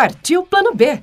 Partiu Plano B.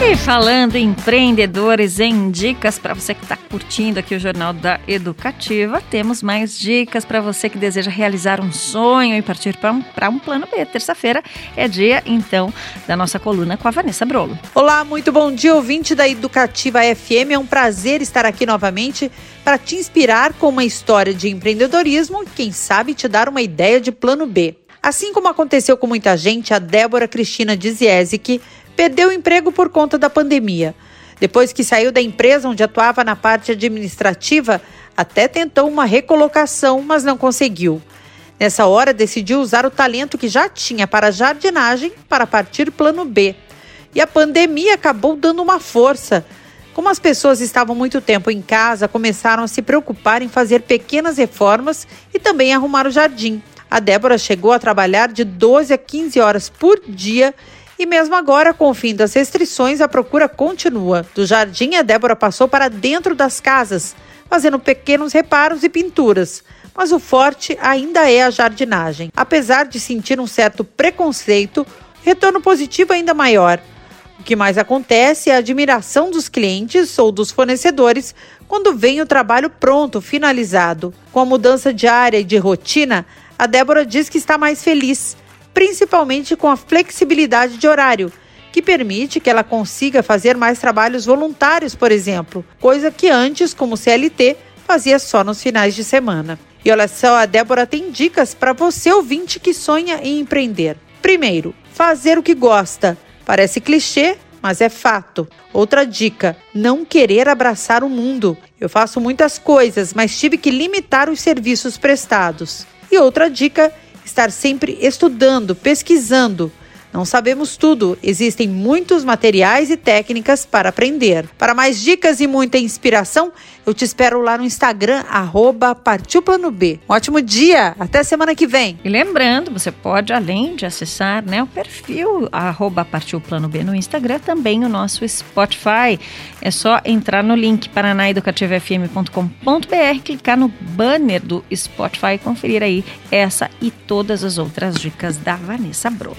E falando em empreendedores, em dicas para você que está curtindo aqui o Jornal da Educativa, temos mais dicas para você que deseja realizar um sonho e partir para um, um plano B. Terça-feira é dia, então, da nossa coluna com a Vanessa Brolo. Olá, muito bom dia, ouvinte da Educativa FM. É um prazer estar aqui novamente para te inspirar com uma história de empreendedorismo e, quem sabe, te dar uma ideia de plano B. Assim como aconteceu com muita gente, a Débora Cristina Diziesic perdeu o emprego por conta da pandemia. Depois que saiu da empresa onde atuava na parte administrativa, até tentou uma recolocação, mas não conseguiu. Nessa hora, decidiu usar o talento que já tinha para jardinagem para partir plano B. E a pandemia acabou dando uma força. Como as pessoas estavam muito tempo em casa, começaram a se preocupar em fazer pequenas reformas e também arrumar o jardim. A Débora chegou a trabalhar de 12 a 15 horas por dia e mesmo agora, com o fim das restrições, a procura continua. Do jardim, a Débora passou para dentro das casas, fazendo pequenos reparos e pinturas. Mas o forte ainda é a jardinagem. Apesar de sentir um certo preconceito, retorno positivo é ainda maior. O que mais acontece é a admiração dos clientes ou dos fornecedores quando vem o trabalho pronto, finalizado. Com a mudança diária e de rotina, a Débora diz que está mais feliz principalmente com a flexibilidade de horário, que permite que ela consiga fazer mais trabalhos voluntários, por exemplo, coisa que antes, como CLT, fazia só nos finais de semana. E olha só, a Débora tem dicas para você ouvinte que sonha em empreender. Primeiro, fazer o que gosta. Parece clichê, mas é fato. Outra dica: não querer abraçar o mundo. Eu faço muitas coisas, mas tive que limitar os serviços prestados. E outra dica estar sempre estudando, pesquisando. Não sabemos tudo, existem muitos materiais e técnicas para aprender. Para mais dicas e muita inspiração, eu te espero lá no Instagram, arroba Partiu Plano B. Um ótimo dia, até semana que vem. E lembrando, você pode, além de acessar né, o perfil arroba Partiu Plano B no Instagram, também o nosso Spotify. É só entrar no link paranaeducativofm.com.br, clicar no banner do Spotify e conferir aí essa e todas as outras dicas da Vanessa Brolo.